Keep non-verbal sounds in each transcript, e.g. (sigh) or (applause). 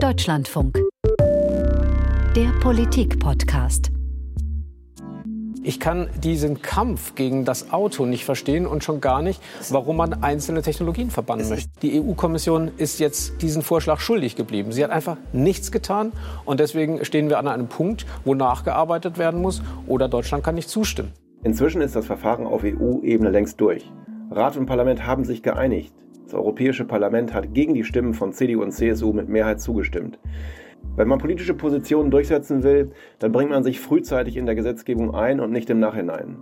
Deutschlandfunk. Der Politik-Podcast. Ich kann diesen Kampf gegen das Auto nicht verstehen und schon gar nicht, warum man einzelne Technologien verbannen möchte. Die EU-Kommission ist jetzt diesen Vorschlag schuldig geblieben. Sie hat einfach nichts getan und deswegen stehen wir an einem Punkt, wo nachgearbeitet werden muss oder Deutschland kann nicht zustimmen. Inzwischen ist das Verfahren auf EU-Ebene längst durch. Rat und Parlament haben sich geeinigt. Das Europäische Parlament hat gegen die Stimmen von CDU und CSU mit Mehrheit zugestimmt. Wenn man politische Positionen durchsetzen will, dann bringt man sich frühzeitig in der Gesetzgebung ein und nicht im Nachhinein.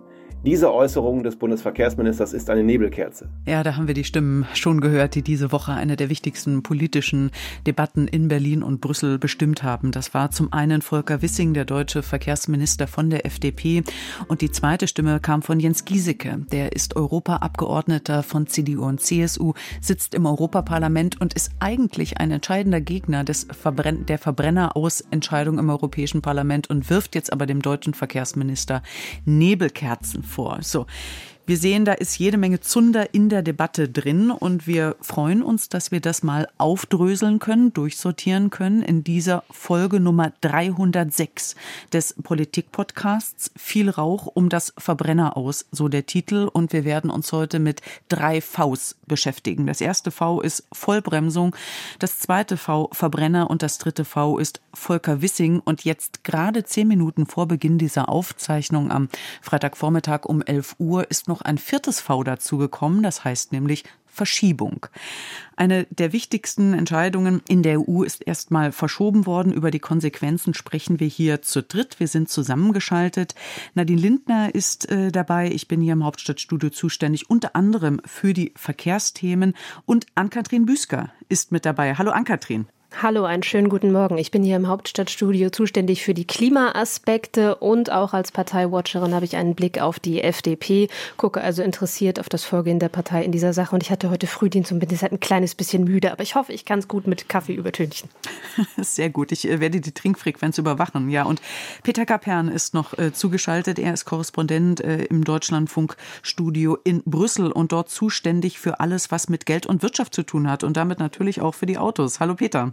Diese Äußerung des Bundesverkehrsministers ist eine Nebelkerze. Ja, da haben wir die Stimmen schon gehört, die diese Woche eine der wichtigsten politischen Debatten in Berlin und Brüssel bestimmt haben. Das war zum einen Volker Wissing, der deutsche Verkehrsminister von der FDP. Und die zweite Stimme kam von Jens Giesecke. Der ist Europaabgeordneter von CDU und CSU, sitzt im Europaparlament und ist eigentlich ein entscheidender Gegner des Verbrenn der Verbrennerausentscheidung im Europäischen Parlament und wirft jetzt aber dem deutschen Verkehrsminister Nebelkerzen vor. So. Wir sehen, da ist jede Menge Zunder in der Debatte drin und wir freuen uns, dass wir das mal aufdröseln können, durchsortieren können in dieser Folge Nummer 306 des Politik-Podcasts. Viel Rauch um das Verbrenner aus, so der Titel. Und wir werden uns heute mit drei Vs beschäftigen. Das erste V ist Vollbremsung, das zweite V Verbrenner und das dritte V ist Volker Wissing. Und jetzt gerade zehn Minuten vor Beginn dieser Aufzeichnung am Freitagvormittag um 11 Uhr ist noch noch ein viertes V dazugekommen, das heißt nämlich Verschiebung. Eine der wichtigsten Entscheidungen in der EU ist erstmal verschoben worden. Über die Konsequenzen sprechen wir hier zu dritt. Wir sind zusammengeschaltet. Nadine Lindner ist äh, dabei. Ich bin hier im Hauptstadtstudio zuständig, unter anderem für die Verkehrsthemen. Und Ann-Kathrin Büsker ist mit dabei. Hallo Ann-Kathrin. Hallo, einen schönen guten Morgen. Ich bin hier im Hauptstadtstudio zuständig für die Klimaaspekte und auch als Parteiwatcherin habe ich einen Blick auf die FDP, gucke also interessiert auf das Vorgehen der Partei in dieser Sache und ich hatte heute Frühdienst und bin deshalb ein kleines bisschen müde, aber ich hoffe, ich kann es gut mit Kaffee übertünchen. (laughs) Sehr gut. Ich äh, werde die Trinkfrequenz überwachen. Ja, und Peter Kapern ist noch äh, zugeschaltet. Er ist Korrespondent äh, im Deutschlandfunkstudio in Brüssel und dort zuständig für alles, was mit Geld und Wirtschaft zu tun hat und damit natürlich auch für die Autos. Hallo Peter.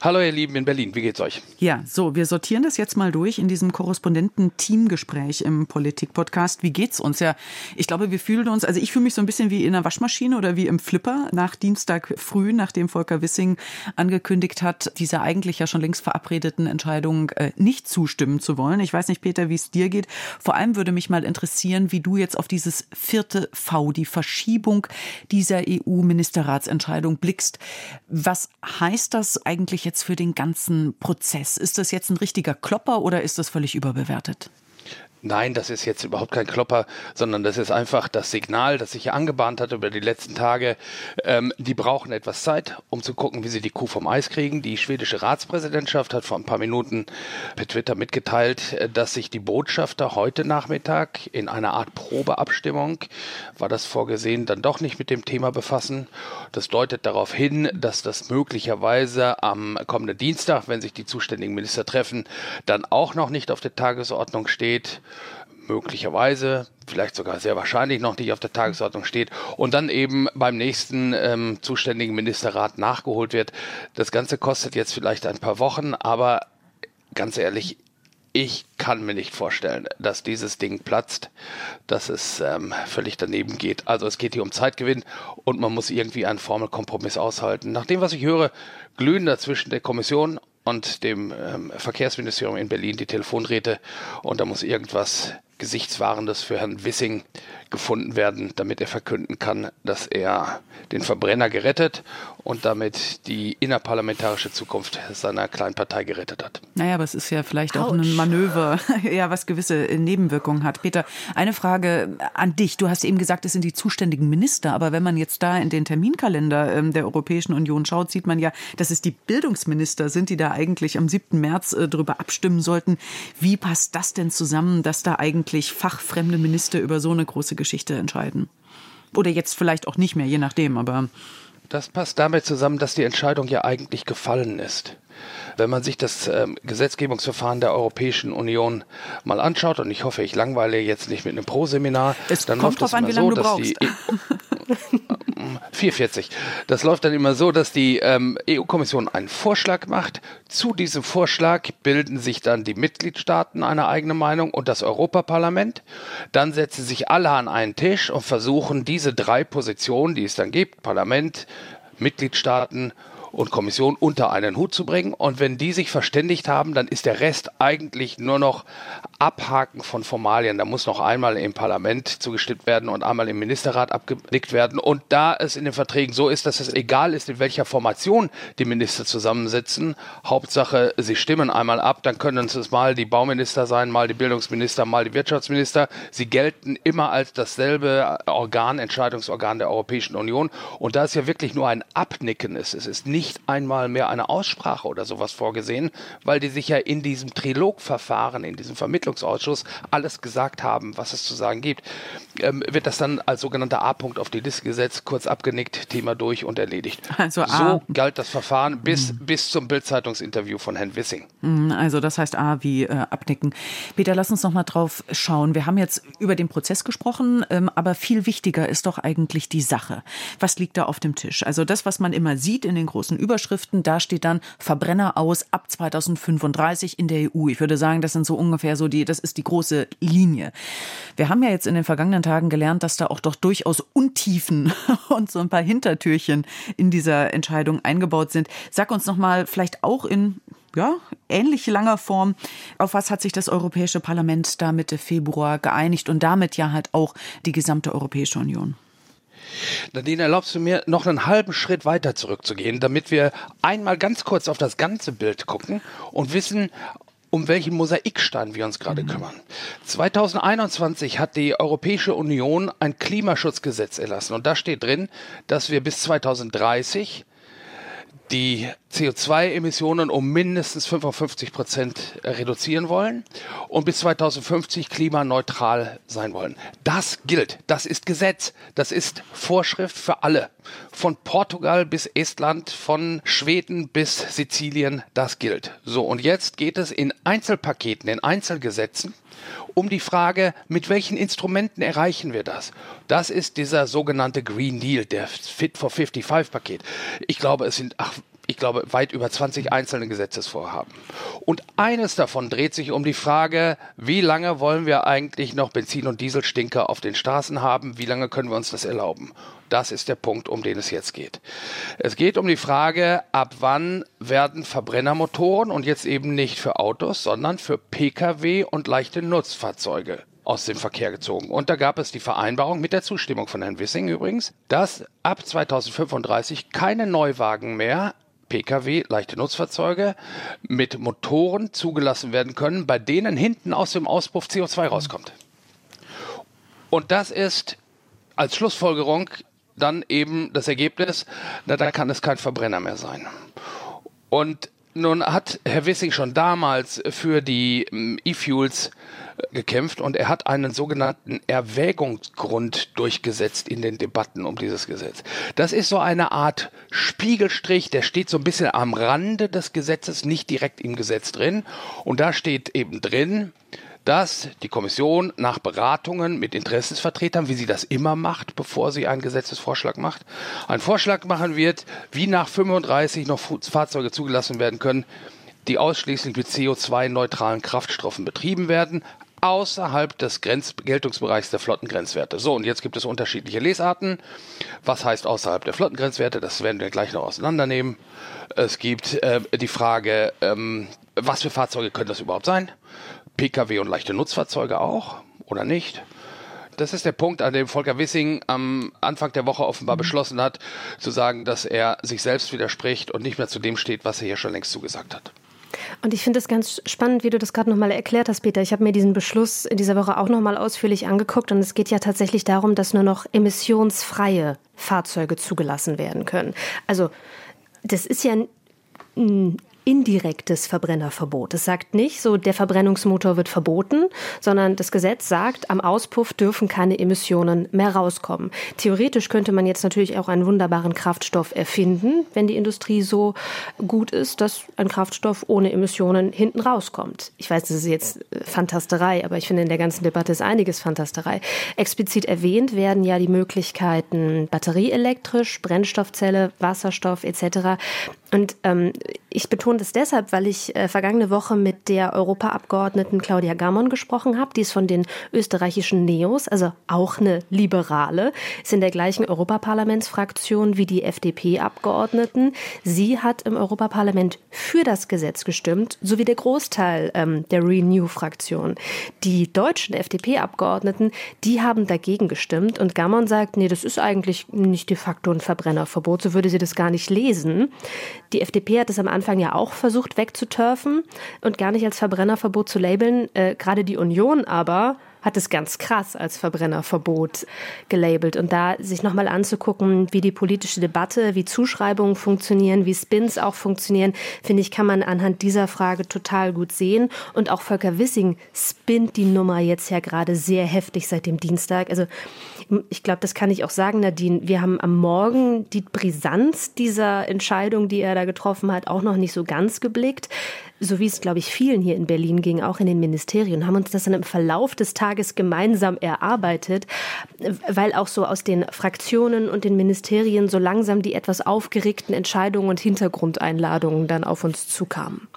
Hallo ihr Lieben in Berlin, wie geht's euch? Ja, so, wir sortieren das jetzt mal durch in diesem Korrespondenten-Teamgespräch im Politik-Podcast. Wie geht's uns? Ja, ich glaube, wir fühlen uns, also ich fühle mich so ein bisschen wie in einer Waschmaschine oder wie im Flipper nach Dienstag früh, nachdem Volker Wissing angekündigt hat, dieser eigentlich ja schon längst verabredeten Entscheidung äh, nicht zustimmen zu wollen. Ich weiß nicht, Peter, wie es dir geht. Vor allem würde mich mal interessieren, wie du jetzt auf dieses vierte V, die Verschiebung dieser EU-Ministerratsentscheidung blickst. Was heißt das eigentlich? Eigentlich jetzt für den ganzen Prozess? Ist das jetzt ein richtiger Klopper oder ist das völlig überbewertet? Nein, das ist jetzt überhaupt kein Klopper, sondern das ist einfach das Signal, das sich hier angebahnt hat über die letzten Tage. Ähm, die brauchen etwas Zeit, um zu gucken, wie sie die Kuh vom Eis kriegen. Die schwedische Ratspräsidentschaft hat vor ein paar Minuten per Twitter mitgeteilt, äh, dass sich die Botschafter heute Nachmittag in einer Art Probeabstimmung, war das vorgesehen, dann doch nicht mit dem Thema befassen. Das deutet darauf hin, dass das möglicherweise am kommenden Dienstag, wenn sich die zuständigen Minister treffen, dann auch noch nicht auf der Tagesordnung steht möglicherweise, vielleicht sogar sehr wahrscheinlich noch nicht auf der Tagesordnung steht und dann eben beim nächsten ähm, zuständigen Ministerrat nachgeholt wird. Das Ganze kostet jetzt vielleicht ein paar Wochen, aber ganz ehrlich, ich kann mir nicht vorstellen, dass dieses Ding platzt, dass es ähm, völlig daneben geht. Also es geht hier um Zeitgewinn und man muss irgendwie einen Formelkompromiss aushalten. Nach dem, was ich höre, glühen da zwischen der Kommission und dem ähm, Verkehrsministerium in Berlin die Telefondrähte. Und da muss irgendwas Gesichtswahrendes für Herrn Wissing gefunden werden, damit er verkünden kann, dass er den Verbrenner gerettet und damit die innerparlamentarische Zukunft seiner kleinen Partei gerettet hat. Naja, aber es ist ja vielleicht Ouch. auch ein Manöver, (laughs) ja, was gewisse Nebenwirkungen hat. Peter, eine Frage an dich. Du hast eben gesagt, es sind die zuständigen Minister, aber wenn man jetzt da in den Terminkalender ähm, der Europäischen Union schaut, sieht man ja, dass es die Bildungsminister sind, die da eigentlich am 7. März äh, darüber abstimmen sollten. Wie passt das denn zusammen, dass da eigentlich fachfremde Minister über so eine große Geschichte entscheiden. Oder jetzt vielleicht auch nicht mehr, je nachdem, aber. Das passt damit zusammen, dass die Entscheidung ja eigentlich gefallen ist. Wenn man sich das ähm, Gesetzgebungsverfahren der Europäischen Union mal anschaut, und ich hoffe, ich langweile jetzt nicht mit einem Pro-Seminar, dann kommt läuft es an, immer so, dass die. (laughs) um 4.40. Das läuft dann immer so, dass die ähm, EU-Kommission einen Vorschlag macht. Zu diesem Vorschlag bilden sich dann die Mitgliedstaaten eine eigene Meinung und das Europaparlament. Dann setzen sich alle an einen Tisch und versuchen diese drei Positionen, die es dann gibt, Parlament, Mitgliedstaaten und Kommission unter einen Hut zu bringen. Und wenn die sich verständigt haben, dann ist der Rest eigentlich nur noch Abhaken von Formalien. Da muss noch einmal im Parlament zugestimmt werden und einmal im Ministerrat abgenickt werden. Und da es in den Verträgen so ist, dass es egal ist, in welcher Formation die Minister zusammensitzen, Hauptsache, sie stimmen einmal ab, dann können es mal die Bauminister sein, mal die Bildungsminister, mal die Wirtschaftsminister. Sie gelten immer als dasselbe Organ, Entscheidungsorgan der Europäischen Union. Und da es ja wirklich nur ein Abnicken ist, es ist nicht einmal mehr eine Aussprache oder sowas vorgesehen, weil die sich ja in diesem Trilogverfahren, in diesem Vermittlungsausschuss alles gesagt haben, was es zu sagen gibt, ähm, wird das dann als sogenannter A-Punkt auf die Liste gesetzt, kurz abgenickt, Thema durch und erledigt. Also so galt das Verfahren bis, mhm. bis zum Bildzeitungsinterview von Herrn Wissing. Mhm, also das heißt A wie äh, abnicken. Peter, lass uns noch mal drauf schauen. Wir haben jetzt über den Prozess gesprochen, ähm, aber viel wichtiger ist doch eigentlich die Sache. Was liegt da auf dem Tisch? Also das, was man immer sieht in den großen Überschriften, da steht dann Verbrenner aus ab 2035 in der EU. Ich würde sagen, das sind so ungefähr so die, das ist die große Linie. Wir haben ja jetzt in den vergangenen Tagen gelernt, dass da auch doch durchaus Untiefen (laughs) und so ein paar Hintertürchen in dieser Entscheidung eingebaut sind. Sag uns noch mal vielleicht auch in ja, ähnlich langer Form. Auf was hat sich das Europäische Parlament da Mitte Februar geeinigt und damit ja halt auch die gesamte Europäische Union? Nadine, erlaubst du mir noch einen halben Schritt weiter zurückzugehen, damit wir einmal ganz kurz auf das ganze Bild gucken und wissen, um welchen Mosaikstein wir uns gerade mhm. kümmern. 2021 hat die Europäische Union ein Klimaschutzgesetz erlassen und da steht drin, dass wir bis 2030 die CO2-Emissionen um mindestens 55 Prozent reduzieren wollen und bis 2050 klimaneutral sein wollen. Das gilt. Das ist Gesetz. Das ist Vorschrift für alle. Von Portugal bis Estland, von Schweden bis Sizilien. Das gilt. So. Und jetzt geht es in Einzelpaketen, in Einzelgesetzen um die Frage, mit welchen Instrumenten erreichen wir das? Das ist dieser sogenannte Green Deal, der Fit for 55 Paket. Ich glaube, es sind, ach, ich glaube, weit über 20 einzelne Gesetzesvorhaben. Und eines davon dreht sich um die Frage, wie lange wollen wir eigentlich noch Benzin- und Dieselstinker auf den Straßen haben? Wie lange können wir uns das erlauben? Das ist der Punkt, um den es jetzt geht. Es geht um die Frage, ab wann werden Verbrennermotoren und jetzt eben nicht für Autos, sondern für Pkw und leichte Nutzfahrzeuge aus dem Verkehr gezogen. Und da gab es die Vereinbarung mit der Zustimmung von Herrn Wissing übrigens, dass ab 2035 keine Neuwagen mehr Pkw, leichte Nutzfahrzeuge mit Motoren zugelassen werden können, bei denen hinten aus dem Auspuff CO2 rauskommt. Und das ist als Schlussfolgerung dann eben das Ergebnis, na, da kann es kein Verbrenner mehr sein. Und nun hat Herr Wissing schon damals für die ähm, E-Fuels gekämpft und er hat einen sogenannten Erwägungsgrund durchgesetzt in den Debatten um dieses Gesetz. Das ist so eine Art Spiegelstrich, der steht so ein bisschen am Rande des Gesetzes, nicht direkt im Gesetz drin. Und da steht eben drin, dass die Kommission nach Beratungen mit Interessensvertretern, wie sie das immer macht, bevor sie einen Gesetzesvorschlag macht, einen Vorschlag machen wird, wie nach 35 noch Fahrzeuge zugelassen werden können, die ausschließlich mit CO2-neutralen Kraftstoffen betrieben werden, außerhalb des Geltungsbereichs der Flottengrenzwerte. So, und jetzt gibt es unterschiedliche Lesarten. Was heißt außerhalb der Flottengrenzwerte? Das werden wir gleich noch auseinandernehmen. Es gibt äh, die Frage, ähm, was für Fahrzeuge können das überhaupt sein? Pkw und leichte Nutzfahrzeuge auch oder nicht? Das ist der Punkt, an dem Volker Wissing am Anfang der Woche offenbar mhm. beschlossen hat, zu sagen, dass er sich selbst widerspricht und nicht mehr zu dem steht, was er hier schon längst zugesagt hat. Und ich finde es ganz spannend, wie du das gerade nochmal erklärt hast, Peter. Ich habe mir diesen Beschluss in dieser Woche auch nochmal ausführlich angeguckt und es geht ja tatsächlich darum, dass nur noch emissionsfreie Fahrzeuge zugelassen werden können. Also das ist ja indirektes Verbrennerverbot. Es sagt nicht so, der Verbrennungsmotor wird verboten, sondern das Gesetz sagt, am Auspuff dürfen keine Emissionen mehr rauskommen. Theoretisch könnte man jetzt natürlich auch einen wunderbaren Kraftstoff erfinden, wenn die Industrie so gut ist, dass ein Kraftstoff ohne Emissionen hinten rauskommt. Ich weiß, das ist jetzt äh, Fantasterei, aber ich finde, in der ganzen Debatte ist einiges Fantasterei. Explizit erwähnt werden ja die Möglichkeiten batterieelektrisch, Brennstoffzelle, Wasserstoff etc. Und ähm, ich betone das deshalb, weil ich äh, vergangene Woche mit der Europaabgeordneten Claudia Gammon gesprochen habe. Die ist von den österreichischen Neos, also auch eine Liberale, ist in der gleichen Europaparlamentsfraktion wie die FDP-Abgeordneten. Sie hat im Europaparlament für das Gesetz gestimmt, sowie der Großteil ähm, der Renew-Fraktion. Die deutschen FDP-Abgeordneten, die haben dagegen gestimmt und Gammon sagt, nee, das ist eigentlich nicht de facto ein Verbrennerverbot, so würde sie das gar nicht lesen. Die FDP hat es am Anfang ja auch versucht wegzuturfen und gar nicht als Verbrennerverbot zu labeln. Äh, Gerade die Union aber hat es ganz krass als Verbrennerverbot gelabelt. Und da sich nochmal anzugucken, wie die politische Debatte, wie Zuschreibungen funktionieren, wie Spins auch funktionieren, finde ich, kann man anhand dieser Frage total gut sehen. Und auch Volker Wissing spinnt die Nummer jetzt ja gerade sehr heftig seit dem Dienstag. Also ich glaube, das kann ich auch sagen, Nadine. Wir haben am Morgen die Brisanz dieser Entscheidung, die er da getroffen hat, auch noch nicht so ganz geblickt so wie es, glaube ich, vielen hier in Berlin ging, auch in den Ministerien, haben uns das dann im Verlauf des Tages gemeinsam erarbeitet, weil auch so aus den Fraktionen und den Ministerien so langsam die etwas aufgeregten Entscheidungen und Hintergrundeinladungen dann auf uns zukamen.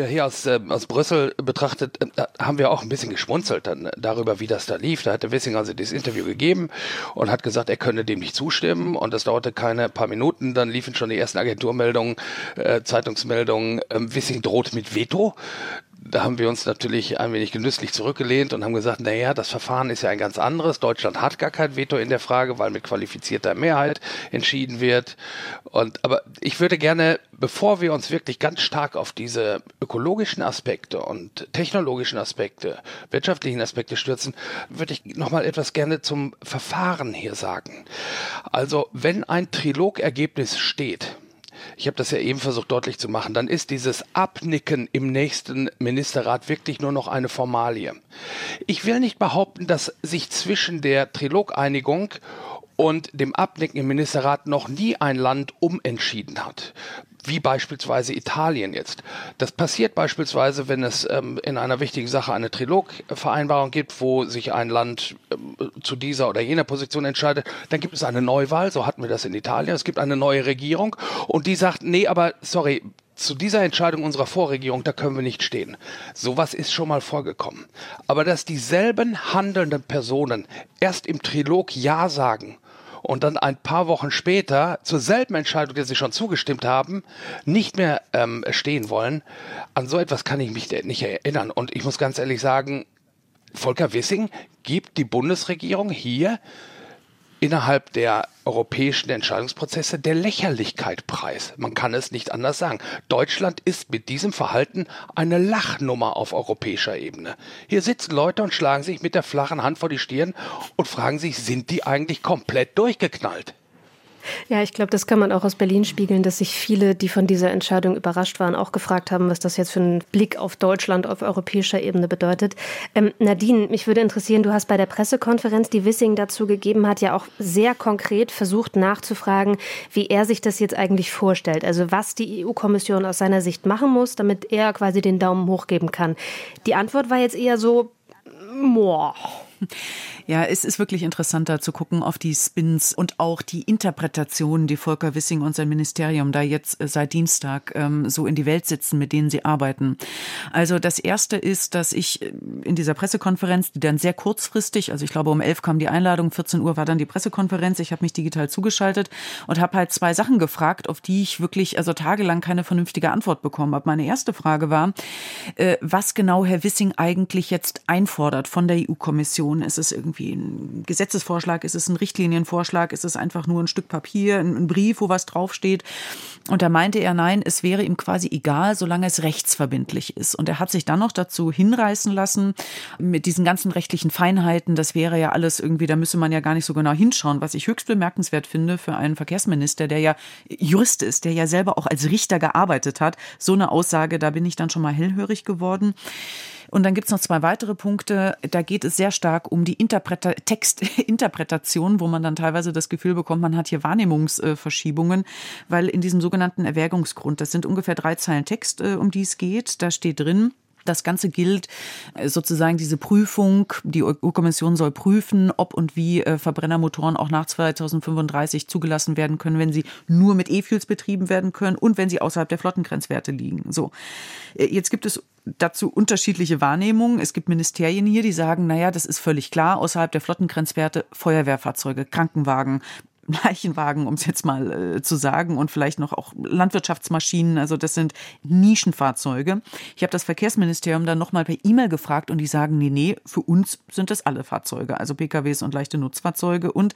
Ja, hier aus, äh, aus Brüssel betrachtet äh, haben wir auch ein bisschen geschmunzelt dann äh, darüber, wie das da lief. Da hatte Wissing also dieses Interview gegeben und hat gesagt, er könne dem nicht zustimmen und das dauerte keine paar Minuten. Dann liefen schon die ersten Agenturmeldungen, äh, Zeitungsmeldungen. Ähm, Wissing droht mit Veto da haben wir uns natürlich ein wenig genüsslich zurückgelehnt und haben gesagt, naja, das Verfahren ist ja ein ganz anderes. Deutschland hat gar kein Veto in der Frage, weil mit qualifizierter Mehrheit entschieden wird. Und, aber ich würde gerne, bevor wir uns wirklich ganz stark auf diese ökologischen Aspekte und technologischen Aspekte, wirtschaftlichen Aspekte stürzen, würde ich nochmal etwas gerne zum Verfahren hier sagen. Also, wenn ein Trilogergebnis steht, ich habe das ja eben versucht deutlich zu machen, dann ist dieses Abnicken im nächsten Ministerrat wirklich nur noch eine Formalie. Ich will nicht behaupten, dass sich zwischen der Trilogeinigung und dem Abnicken im Ministerrat noch nie ein Land umentschieden hat wie beispielsweise Italien jetzt. Das passiert beispielsweise, wenn es ähm, in einer wichtigen Sache eine Trilogvereinbarung gibt, wo sich ein Land ähm, zu dieser oder jener Position entscheidet, dann gibt es eine Neuwahl, so hatten wir das in Italien, es gibt eine neue Regierung und die sagt, nee, aber sorry, zu dieser Entscheidung unserer Vorregierung, da können wir nicht stehen. Sowas ist schon mal vorgekommen. Aber dass dieselben handelnden Personen erst im Trilog Ja sagen und dann ein paar Wochen später zur selben Entscheidung, der sie schon zugestimmt haben, nicht mehr ähm, stehen wollen. An so etwas kann ich mich nicht erinnern. Und ich muss ganz ehrlich sagen, Volker Wissing gibt die Bundesregierung hier innerhalb der europäischen Entscheidungsprozesse der Lächerlichkeit preis. Man kann es nicht anders sagen. Deutschland ist mit diesem Verhalten eine Lachnummer auf europäischer Ebene. Hier sitzen Leute und schlagen sich mit der flachen Hand vor die Stirn und fragen sich, sind die eigentlich komplett durchgeknallt? Ja, ich glaube, das kann man auch aus Berlin spiegeln, dass sich viele, die von dieser Entscheidung überrascht waren, auch gefragt haben, was das jetzt für einen Blick auf Deutschland auf europäischer Ebene bedeutet. Ähm, Nadine, mich würde interessieren, du hast bei der Pressekonferenz, die Wissing dazu gegeben hat, ja auch sehr konkret versucht nachzufragen, wie er sich das jetzt eigentlich vorstellt. Also was die EU-Kommission aus seiner Sicht machen muss, damit er quasi den Daumen hochgeben kann. Die Antwort war jetzt eher so, moah. Ja, es ist wirklich interessanter zu gucken auf die Spins und auch die Interpretationen, die Volker Wissing und sein Ministerium da jetzt äh, seit Dienstag ähm, so in die Welt sitzen, mit denen sie arbeiten. Also das erste ist, dass ich äh, in dieser Pressekonferenz, die dann sehr kurzfristig, also ich glaube um elf kam die Einladung, 14 Uhr war dann die Pressekonferenz, ich habe mich digital zugeschaltet und habe halt zwei Sachen gefragt, auf die ich wirklich also tagelang keine vernünftige Antwort bekommen habe. Meine erste Frage war, äh, was genau Herr Wissing eigentlich jetzt einfordert von der EU-Kommission EU-Kommission? Ist es irgendwie ein Gesetzesvorschlag? Ist es ein Richtlinienvorschlag? Ist es einfach nur ein Stück Papier, ein Brief, wo was draufsteht? Und da meinte er, nein, es wäre ihm quasi egal, solange es rechtsverbindlich ist. Und er hat sich dann noch dazu hinreißen lassen, mit diesen ganzen rechtlichen Feinheiten, das wäre ja alles irgendwie, da müsse man ja gar nicht so genau hinschauen, was ich höchst bemerkenswert finde für einen Verkehrsminister, der ja Jurist ist, der ja selber auch als Richter gearbeitet hat. So eine Aussage, da bin ich dann schon mal hellhörig geworden. Und dann gibt es noch zwei weitere Punkte. Da geht es sehr stark um die Interpreta Textinterpretation, wo man dann teilweise das Gefühl bekommt, man hat hier Wahrnehmungsverschiebungen, weil in diesem sogenannten Erwägungsgrund, das sind ungefähr drei Zeilen Text, äh, um die es geht, da steht drin, das Ganze gilt äh, sozusagen diese Prüfung. Die EU-Kommission soll prüfen, ob und wie äh, Verbrennermotoren auch nach 2035 zugelassen werden können, wenn sie nur mit E-Fuels betrieben werden können und wenn sie außerhalb der Flottengrenzwerte liegen. So. Äh, jetzt gibt es dazu unterschiedliche Wahrnehmungen. Es gibt Ministerien hier, die sagen, naja, das ist völlig klar, außerhalb der Flottengrenzwerte Feuerwehrfahrzeuge, Krankenwagen, Leichenwagen, um es jetzt mal äh, zu sagen, und vielleicht noch auch Landwirtschaftsmaschinen. Also das sind Nischenfahrzeuge. Ich habe das Verkehrsministerium dann nochmal per E-Mail gefragt und die sagen, nee, nee, für uns sind das alle Fahrzeuge, also PKWs und leichte Nutzfahrzeuge. Und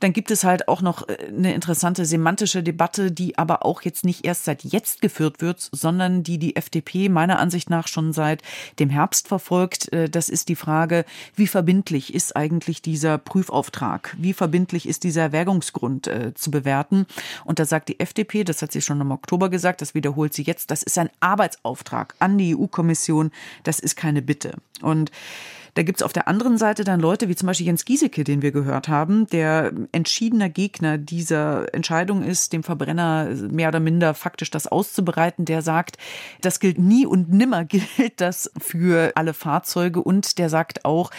dann gibt es halt auch noch äh, eine interessante semantische Debatte, die aber auch jetzt nicht erst seit jetzt geführt wird, sondern die die FDP meiner Ansicht nach schon seit dem Herbst verfolgt. Äh, das ist die Frage, wie verbindlich ist eigentlich dieser Prüfauftrag? Wie verbindlich ist dieser Erwägungsgrund äh, zu bewerten? Und da sagt die FDP, das hat sie schon im Oktober gesagt, das wiederholt sie jetzt, das ist ein Arbeitsauftrag an die EU-Kommission, das ist keine Bitte. Und da gibt es auf der anderen Seite dann Leute wie zum Beispiel Jens Giesecke, den wir gehört haben, der entschiedener Gegner dieser Entscheidung ist, dem Verbrenner mehr oder minder faktisch das auszubereiten. Der sagt, das gilt nie und nimmer (laughs) gilt das für alle Fahrzeuge. Und der sagt auch,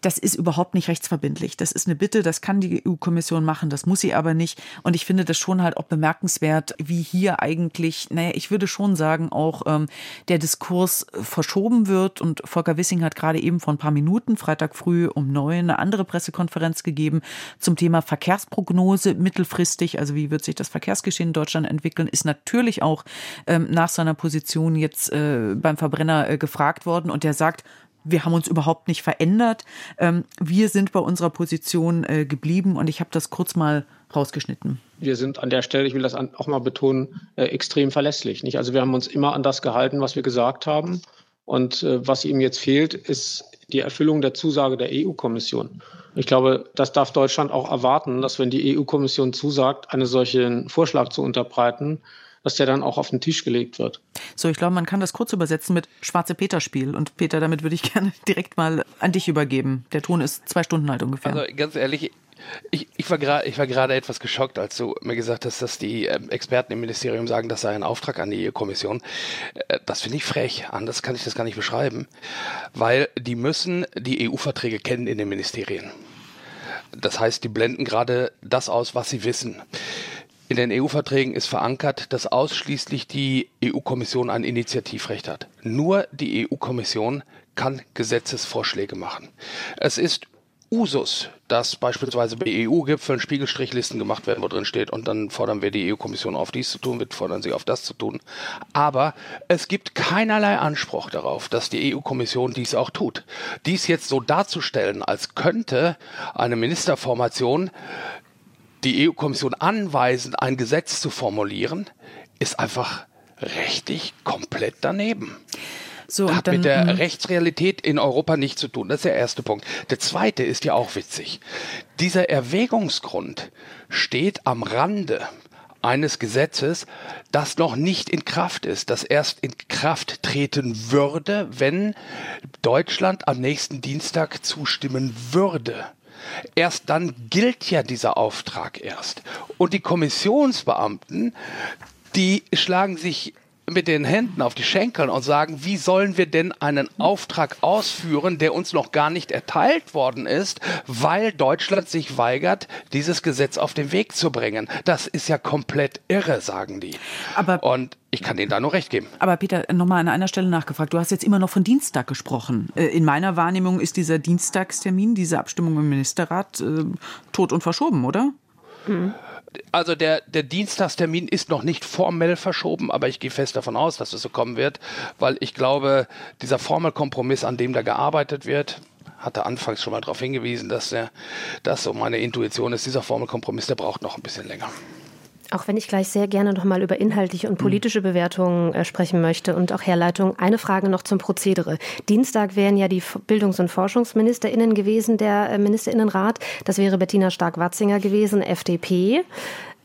das ist überhaupt nicht rechtsverbindlich. Das ist eine Bitte, das kann die EU-Kommission machen, das muss sie aber nicht. Und ich finde das schon halt auch bemerkenswert, wie hier eigentlich, naja, ich würde schon sagen, auch ähm, der Diskurs verschoben wird. Und Volker Wissing hat gerade eben vor ein paar Minuten Minuten, Freitag früh um neun, eine andere Pressekonferenz gegeben zum Thema Verkehrsprognose mittelfristig. Also wie wird sich das Verkehrsgeschehen in Deutschland entwickeln, ist natürlich auch ähm, nach seiner Position jetzt äh, beim Verbrenner äh, gefragt worden. Und der sagt, wir haben uns überhaupt nicht verändert. Ähm, wir sind bei unserer Position äh, geblieben und ich habe das kurz mal rausgeschnitten. Wir sind an der Stelle, ich will das auch mal betonen, äh, extrem verlässlich. Also wir haben uns immer an das gehalten, was wir gesagt haben. Und äh, was ihm jetzt fehlt, ist die Erfüllung der Zusage der EU-Kommission. Ich glaube, das darf Deutschland auch erwarten, dass wenn die EU-Kommission zusagt, einen solchen Vorschlag zu unterbreiten, dass der dann auch auf den Tisch gelegt wird. So, ich glaube, man kann das kurz übersetzen mit Schwarze Peter-Spiel. Und Peter, damit würde ich (laughs) gerne direkt mal an dich übergeben. Der Ton ist zwei Stunden alt ungefähr. Also ganz ehrlich, ich, ich war gerade etwas geschockt, als du mir gesagt hast, dass die äh, Experten im Ministerium sagen, das sei ein Auftrag an die EU-Kommission. Äh, das finde ich frech. Anders kann ich das gar nicht beschreiben, weil die müssen die EU-Verträge kennen in den Ministerien. Das heißt, die blenden gerade das aus, was sie wissen. In den EU-Verträgen ist verankert, dass ausschließlich die EU-Kommission ein Initiativrecht hat. Nur die EU-Kommission kann Gesetzesvorschläge machen. Es ist Usus, dass beispielsweise bei EU-Gipfeln Spiegelstrichlisten gemacht werden, wo drin steht, und dann fordern wir die EU-Kommission auf, dies zu tun, wir fordern sie auf, das zu tun. Aber es gibt keinerlei Anspruch darauf, dass die EU-Kommission dies auch tut. Dies jetzt so darzustellen, als könnte eine Ministerformation die EU-Kommission anweisen, ein Gesetz zu formulieren, ist einfach rechtlich komplett daneben. So, hat dann, mit der mh. Rechtsrealität in Europa nichts zu tun. Das ist der erste Punkt. Der zweite ist ja auch witzig. Dieser Erwägungsgrund steht am Rande eines Gesetzes, das noch nicht in Kraft ist, das erst in Kraft treten würde, wenn Deutschland am nächsten Dienstag zustimmen würde. Erst dann gilt ja dieser Auftrag erst. Und die Kommissionsbeamten, die schlagen sich mit den Händen auf die Schenkeln und sagen, wie sollen wir denn einen Auftrag ausführen, der uns noch gar nicht erteilt worden ist, weil Deutschland sich weigert, dieses Gesetz auf den Weg zu bringen. Das ist ja komplett irre, sagen die. Aber und ich kann denen da nur recht geben. Aber Peter, nochmal an einer Stelle nachgefragt. Du hast jetzt immer noch von Dienstag gesprochen. Äh, in meiner Wahrnehmung ist dieser Dienstagstermin, diese Abstimmung im Ministerrat, äh, tot und verschoben, oder? Mhm also der, der Dienstagstermin ist noch nicht formell verschoben, aber ich gehe fest davon aus, dass es so kommen wird, weil ich glaube, dieser Formelkompromiss, an dem da gearbeitet wird, hatte anfangs schon mal darauf hingewiesen, dass das so meine Intuition ist, dieser Formelkompromiss, der braucht noch ein bisschen länger. Auch wenn ich gleich sehr gerne noch mal über inhaltliche und politische Bewertungen äh, sprechen möchte und auch Herleitung, eine Frage noch zum Prozedere. Dienstag wären ja die Bildungs- und ForschungsministerInnen gewesen, der äh, Ministerinnenrat. Das wäre Bettina Stark-Watzinger gewesen, FDP.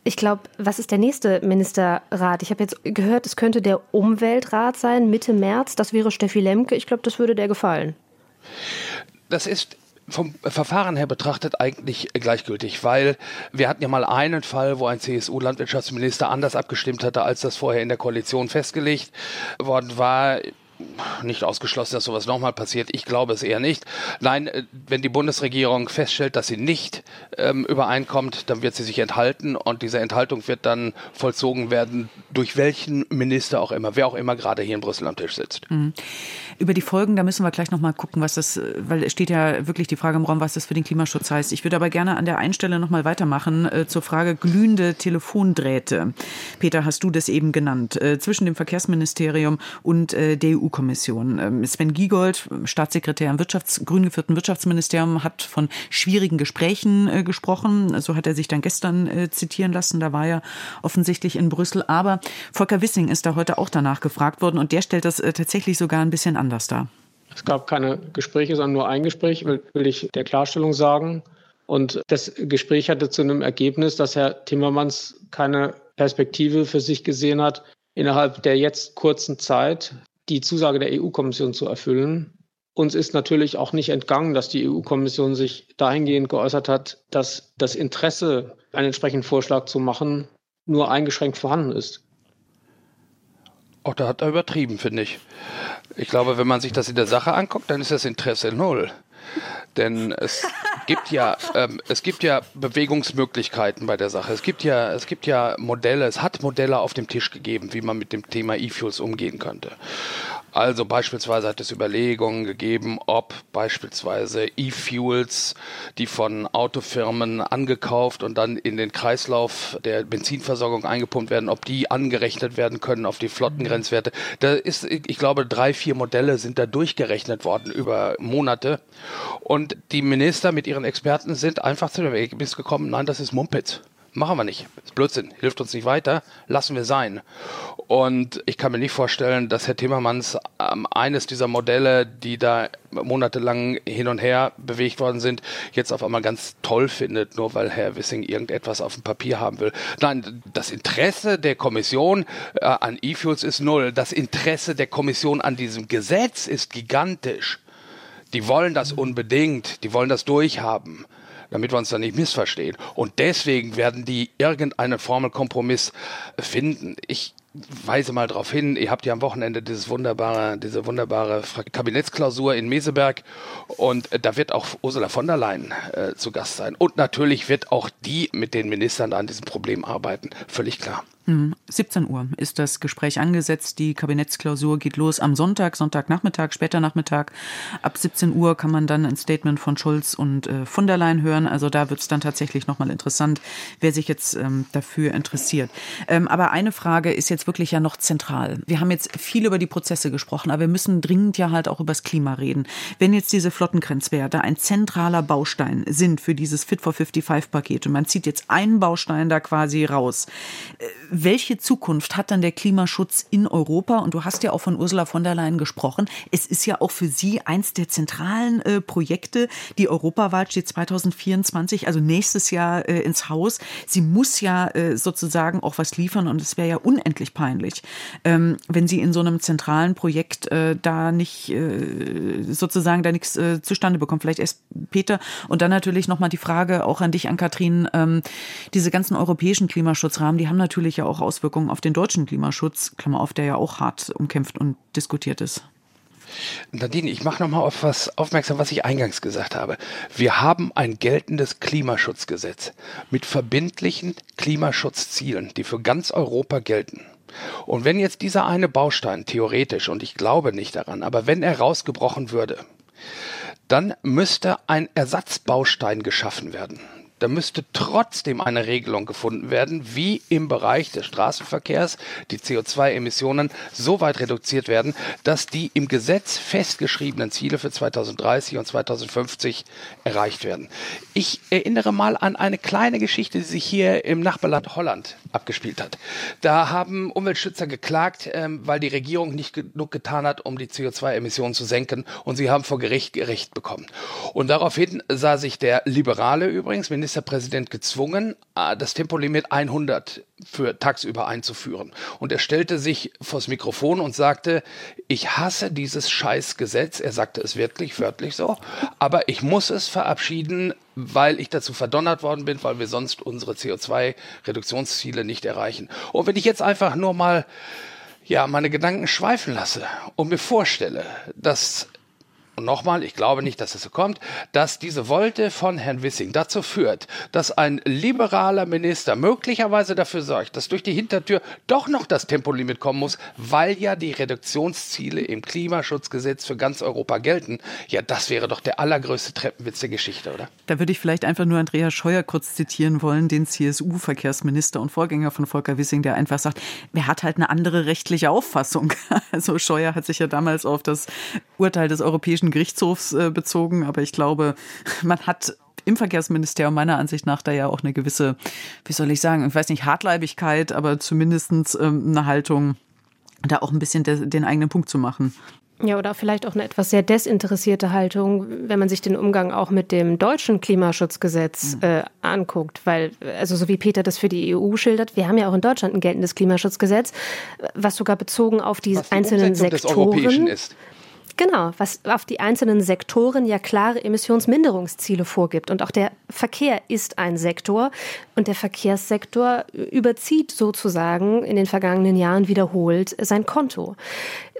Ich glaube, was ist der nächste Ministerrat? Ich habe jetzt gehört, es könnte der Umweltrat sein, Mitte März. Das wäre Steffi Lemke. Ich glaube, das würde der gefallen. Das ist vom Verfahren her betrachtet eigentlich gleichgültig, weil wir hatten ja mal einen Fall, wo ein CSU-Landwirtschaftsminister anders abgestimmt hatte, als das vorher in der Koalition festgelegt worden war nicht ausgeschlossen, dass sowas nochmal passiert. Ich glaube es eher nicht. Nein, äh, wenn die Bundesregierung feststellt, dass sie nicht ähm, übereinkommt, dann wird sie sich enthalten und diese Enthaltung wird dann vollzogen werden, durch welchen Minister auch immer, wer auch immer gerade hier in Brüssel am Tisch sitzt. Mhm. Über die Folgen, da müssen wir gleich nochmal gucken, was das, weil es steht ja wirklich die Frage im Raum, was das für den Klimaschutz heißt. Ich würde aber gerne an der einen Stelle nochmal weitermachen äh, zur Frage glühende Telefondrähte. Peter, hast du das eben genannt, äh, zwischen dem Verkehrsministerium und äh, der EU EU-Kommission. Ähm, Sven Giegold, Staatssekretär im Wirtschafts-, grün geführten Wirtschaftsministerium, hat von schwierigen Gesprächen äh, gesprochen. So hat er sich dann gestern äh, zitieren lassen. Da war er offensichtlich in Brüssel. Aber Volker Wissing ist da heute auch danach gefragt worden und der stellt das äh, tatsächlich sogar ein bisschen anders dar. Es gab keine Gespräche, sondern nur ein Gespräch, will, will ich der Klarstellung sagen. Und das Gespräch hatte zu einem Ergebnis, dass Herr Timmermans keine Perspektive für sich gesehen hat, innerhalb der jetzt kurzen Zeit die Zusage der EU-Kommission zu erfüllen. Uns ist natürlich auch nicht entgangen, dass die EU-Kommission sich dahingehend geäußert hat, dass das Interesse, einen entsprechenden Vorschlag zu machen, nur eingeschränkt vorhanden ist. Auch da hat er übertrieben, finde ich. Ich glaube, wenn man sich das in der Sache anguckt, dann ist das Interesse null. Denn es (laughs) gibt ja, ähm, es gibt ja Bewegungsmöglichkeiten bei der Sache. Es gibt ja, es gibt ja Modelle, es hat Modelle auf dem Tisch gegeben, wie man mit dem Thema E-Fuels umgehen könnte. Also beispielsweise hat es Überlegungen gegeben, ob beispielsweise E-Fuels, die von Autofirmen angekauft und dann in den Kreislauf der Benzinversorgung eingepumpt werden, ob die angerechnet werden können auf die Flottengrenzwerte. Da ist, ich glaube, drei, vier Modelle sind da durchgerechnet worden über Monate. Und die Minister mit ihren Experten sind einfach zu dem Ergebnis gekommen, nein, das ist Mumpitz. Machen wir nicht. Ist Blödsinn. Hilft uns nicht weiter. Lassen wir sein. Und ich kann mir nicht vorstellen, dass Herr Timmermans ähm, eines dieser Modelle, die da monatelang hin und her bewegt worden sind, jetzt auf einmal ganz toll findet, nur weil Herr Wissing irgendetwas auf dem Papier haben will. Nein, das Interesse der Kommission äh, an E-Fuels ist null. Das Interesse der Kommission an diesem Gesetz ist gigantisch. Die wollen das unbedingt. Die wollen das durchhaben damit wir uns da nicht missverstehen. Und deswegen werden die irgendeinen Formelkompromiss finden. Ich weise mal darauf hin, ihr habt ja am Wochenende dieses wunderbare, diese wunderbare Kabinettsklausur in Meseberg und äh, da wird auch Ursula von der Leyen äh, zu Gast sein. Und natürlich wird auch die mit den Ministern an diesem Problem arbeiten. Völlig klar. 17 hm, Uhr ist das Gespräch angesetzt. Die Kabinettsklausur geht los am Sonntag, Sonntagnachmittag, später Nachmittag. Ab 17 Uhr kann man dann ein Statement von Schulz und äh, von der Leyen hören. Also da wird es dann tatsächlich nochmal interessant, wer sich jetzt ähm, dafür interessiert. Ähm, aber eine Frage ist jetzt wirklich ja noch zentral. Wir haben jetzt viel über die Prozesse gesprochen, aber wir müssen dringend ja halt auch über das Klima reden. Wenn jetzt diese Flottengrenzwerte ein zentraler Baustein sind für dieses Fit for 55 Paket und man zieht jetzt einen Baustein da quasi raus, äh, welche Zukunft hat dann der Klimaschutz in Europa? Und du hast ja auch von Ursula von der Leyen gesprochen. Es ist ja auch für sie eins der zentralen äh, Projekte. Die Europawahl steht 2024, also nächstes Jahr äh, ins Haus. Sie muss ja äh, sozusagen auch was liefern und es wäre ja unendlich peinlich, ähm, wenn sie in so einem zentralen Projekt äh, da nicht äh, sozusagen da nichts äh, zustande bekommt. Vielleicht erst Peter und dann natürlich nochmal die Frage auch an dich, an Kathrin. Ähm, diese ganzen europäischen Klimaschutzrahmen, die haben natürlich ja auch Auswirkungen auf den deutschen Klimaschutz, Klammer auf, der ja auch hart umkämpft und diskutiert ist. Nadine, ich mache nochmal auf was aufmerksam, was ich eingangs gesagt habe. Wir haben ein geltendes Klimaschutzgesetz mit verbindlichen Klimaschutzzielen, die für ganz Europa gelten. Und wenn jetzt dieser eine Baustein theoretisch, und ich glaube nicht daran, aber wenn er rausgebrochen würde, dann müsste ein Ersatzbaustein geschaffen werden da müsste trotzdem eine Regelung gefunden werden, wie im Bereich des Straßenverkehrs die CO2-Emissionen so weit reduziert werden, dass die im Gesetz festgeschriebenen Ziele für 2030 und 2050 erreicht werden. Ich erinnere mal an eine kleine Geschichte, die sich hier im Nachbarland Holland abgespielt hat. Da haben Umweltschützer geklagt, ähm, weil die Regierung nicht genug getan hat, um die CO2-Emissionen zu senken und sie haben vor Gericht Recht bekommen. Und daraufhin sah sich der Liberale übrigens, Ministerpräsident, gezwungen, äh, das Tempolimit 100 für tagsüber einzuführen. Und er stellte sich vors Mikrofon und sagte, ich hasse dieses Scheißgesetz. Er sagte es wirklich, wörtlich so. Aber ich muss es verabschieden, weil ich dazu verdonnert worden bin, weil wir sonst unsere CO2-Reduktionsziele nicht erreichen. Und wenn ich jetzt einfach nur mal ja, meine Gedanken schweifen lasse und mir vorstelle, dass und nochmal, ich glaube nicht, dass es so kommt, dass diese Wolte von Herrn Wissing dazu führt, dass ein liberaler Minister möglicherweise dafür sorgt, dass durch die Hintertür doch noch das Tempolimit kommen muss, weil ja die Reduktionsziele im Klimaschutzgesetz für ganz Europa gelten. Ja, das wäre doch der allergrößte Treppenwitz der Geschichte, oder? Da würde ich vielleicht einfach nur Andreas Scheuer kurz zitieren wollen, den CSU-Verkehrsminister und Vorgänger von Volker Wissing, der einfach sagt, er hat halt eine andere rechtliche Auffassung. (laughs) Also Scheuer hat sich ja damals auf das Urteil des Europäischen Europäischen Gerichtshofs äh, bezogen, aber ich glaube, (laughs) man hat im Verkehrsministerium meiner Ansicht nach da ja auch eine gewisse, wie soll ich sagen, ich weiß nicht, Hartleibigkeit, aber zumindest ähm, eine Haltung, da auch ein bisschen den eigenen Punkt zu machen. Ja, oder vielleicht auch eine etwas sehr desinteressierte Haltung, wenn man sich den Umgang auch mit dem deutschen Klimaschutzgesetz mhm. äh, anguckt. Weil, also so wie Peter das für die EU schildert, wir haben ja auch in Deutschland ein geltendes Klimaschutzgesetz, was sogar bezogen auf die, die einzelnen Sektoren ist. Genau, was auf die einzelnen Sektoren ja klare Emissionsminderungsziele vorgibt. Und auch der Verkehr ist ein Sektor. Und der Verkehrssektor überzieht sozusagen in den vergangenen Jahren wiederholt sein Konto.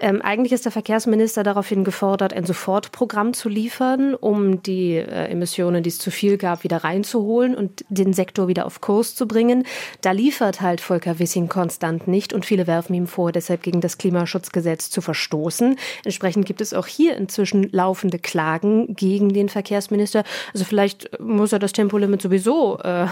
Ähm, eigentlich ist der Verkehrsminister daraufhin gefordert, ein Sofortprogramm zu liefern, um die äh, Emissionen, die es zu viel gab, wieder reinzuholen und den Sektor wieder auf Kurs zu bringen. Da liefert halt Volker Wissing konstant nicht und viele werfen ihm vor, deshalb gegen das Klimaschutzgesetz zu verstoßen. Entsprechend gibt es auch hier inzwischen laufende Klagen gegen den Verkehrsminister. Also vielleicht muss er das Tempolimit sowieso äh,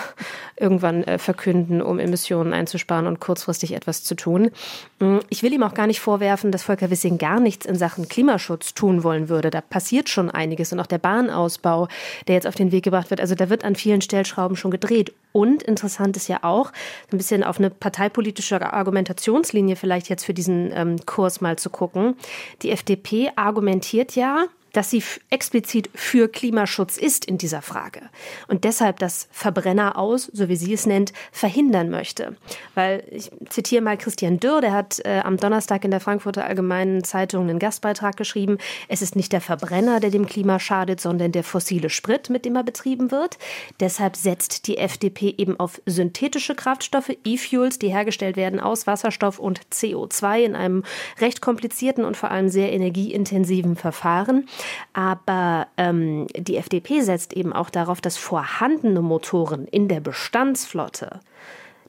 irgendwann äh, verkünden, um Emissionen einzusparen und kurzfristig etwas zu tun. Mm, ich will ihm auch gar nicht vorwerfen, dass Volker Wissing gar nichts in Sachen Klimaschutz tun wollen würde. Da passiert schon einiges und auch der Bahnausbau, der jetzt auf den Weg gebracht wird. Also da wird an vielen Stellschrauben schon gedreht. Und interessant ist ja auch, ein bisschen auf eine parteipolitische Argumentationslinie vielleicht jetzt für diesen ähm, Kurs mal zu gucken. Die FDP argumentiert ja, dass sie explizit für Klimaschutz ist in dieser Frage und deshalb das Verbrenner aus, so wie sie es nennt, verhindern möchte. Weil ich zitiere mal Christian Dürr, der hat äh, am Donnerstag in der Frankfurter Allgemeinen Zeitung einen Gastbeitrag geschrieben. Es ist nicht der Verbrenner, der dem Klima schadet, sondern der fossile Sprit, mit dem er betrieben wird. Deshalb setzt die FDP eben auf synthetische Kraftstoffe, E-Fuels, die hergestellt werden aus Wasserstoff und CO2 in einem recht komplizierten und vor allem sehr energieintensiven Verfahren. Aber ähm, die FDP setzt eben auch darauf, dass vorhandene Motoren in der Bestandsflotte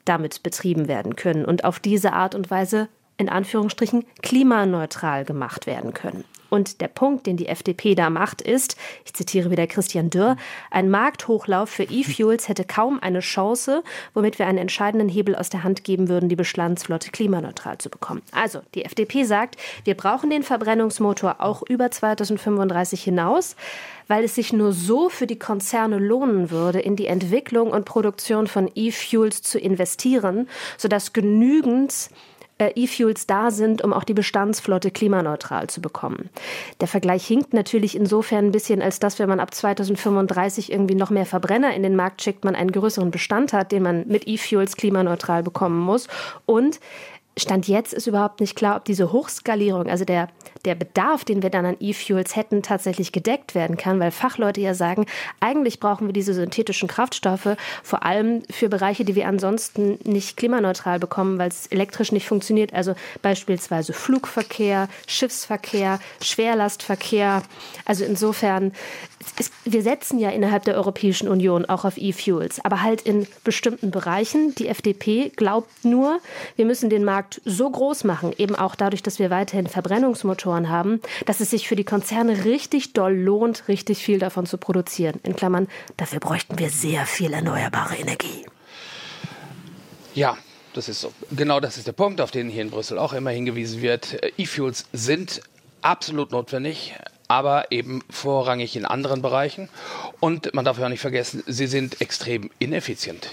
damit betrieben werden können und auf diese Art und Weise in Anführungsstrichen klimaneutral gemacht werden können. Und der Punkt, den die FDP da macht, ist, ich zitiere wieder Christian Dürr, ein Markthochlauf für E-Fuels hätte kaum eine Chance, womit wir einen entscheidenden Hebel aus der Hand geben würden, die Bestandsflotte klimaneutral zu bekommen. Also, die FDP sagt, wir brauchen den Verbrennungsmotor auch über 2035 hinaus, weil es sich nur so für die Konzerne lohnen würde, in die Entwicklung und Produktion von E-Fuels zu investieren, sodass genügend E-Fuels da sind, um auch die Bestandsflotte klimaneutral zu bekommen. Der Vergleich hinkt natürlich insofern ein bisschen, als dass, wenn man ab 2035 irgendwie noch mehr Verbrenner in den Markt schickt, man einen größeren Bestand hat, den man mit E-Fuels klimaneutral bekommen muss. Und Stand jetzt ist überhaupt nicht klar, ob diese Hochskalierung, also der, der Bedarf, den wir dann an E-Fuels hätten, tatsächlich gedeckt werden kann, weil Fachleute ja sagen, eigentlich brauchen wir diese synthetischen Kraftstoffe vor allem für Bereiche, die wir ansonsten nicht klimaneutral bekommen, weil es elektrisch nicht funktioniert. Also beispielsweise Flugverkehr, Schiffsverkehr, Schwerlastverkehr. Also insofern, ist, wir setzen ja innerhalb der Europäischen Union auch auf E-Fuels, aber halt in bestimmten Bereichen. Die FDP glaubt nur, wir müssen den Markt Markt so groß machen, eben auch dadurch, dass wir weiterhin Verbrennungsmotoren haben, dass es sich für die Konzerne richtig doll lohnt, richtig viel davon zu produzieren. In Klammern, dafür bräuchten wir sehr viel erneuerbare Energie. Ja, das ist so. Genau das ist der Punkt, auf den hier in Brüssel auch immer hingewiesen wird. E-Fuels sind absolut notwendig aber eben vorrangig in anderen Bereichen. Und man darf ja nicht vergessen, sie sind extrem ineffizient.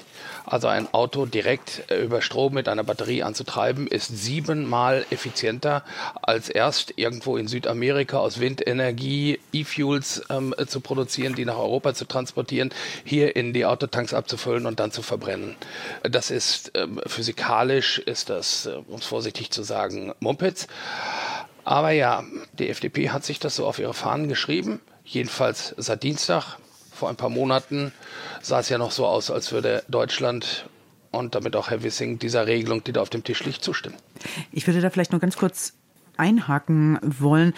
Also ein Auto direkt äh, über Strom mit einer Batterie anzutreiben, ist siebenmal effizienter als erst irgendwo in Südamerika aus Windenergie E-Fuels ähm, zu produzieren, die nach Europa zu transportieren, hier in die Autotanks abzufüllen und dann zu verbrennen. Das ist ähm, physikalisch, ist das, äh, um es vorsichtig zu sagen, Mumpitz. Aber ja, die FDP hat sich das so auf ihre Fahnen geschrieben. Jedenfalls seit Dienstag. Vor ein paar Monaten sah es ja noch so aus, als würde Deutschland und damit auch Herr Wissing dieser Regelung, die da auf dem Tisch liegt, zustimmen. Ich würde da vielleicht noch ganz kurz einhaken wollen.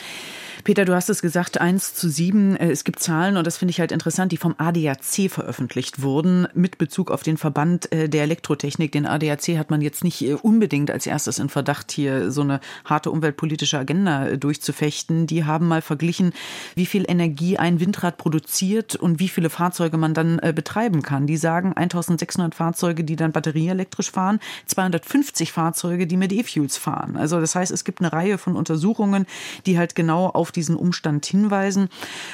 Peter, du hast es gesagt, 1 zu 7. Äh, es gibt Zahlen, und das finde ich halt interessant, die vom ADAC veröffentlicht wurden, mit Bezug auf den Verband äh, der Elektrotechnik. Den ADAC hat man jetzt nicht äh, unbedingt als erstes in Verdacht, hier so eine harte umweltpolitische Agenda durchzufechten. Die haben mal verglichen, wie viel Energie ein Windrad produziert und wie viele Fahrzeuge man dann betreiben kann. Die sagen 1600 Fahrzeuge, die dann batterieelektrisch fahren, 250 Fahrzeuge, die mit E-Fuels fahren. Also das heißt, es gibt eine Reihe von Untersuchungen, die halt genau auf auf diesen Umstand hinweisen.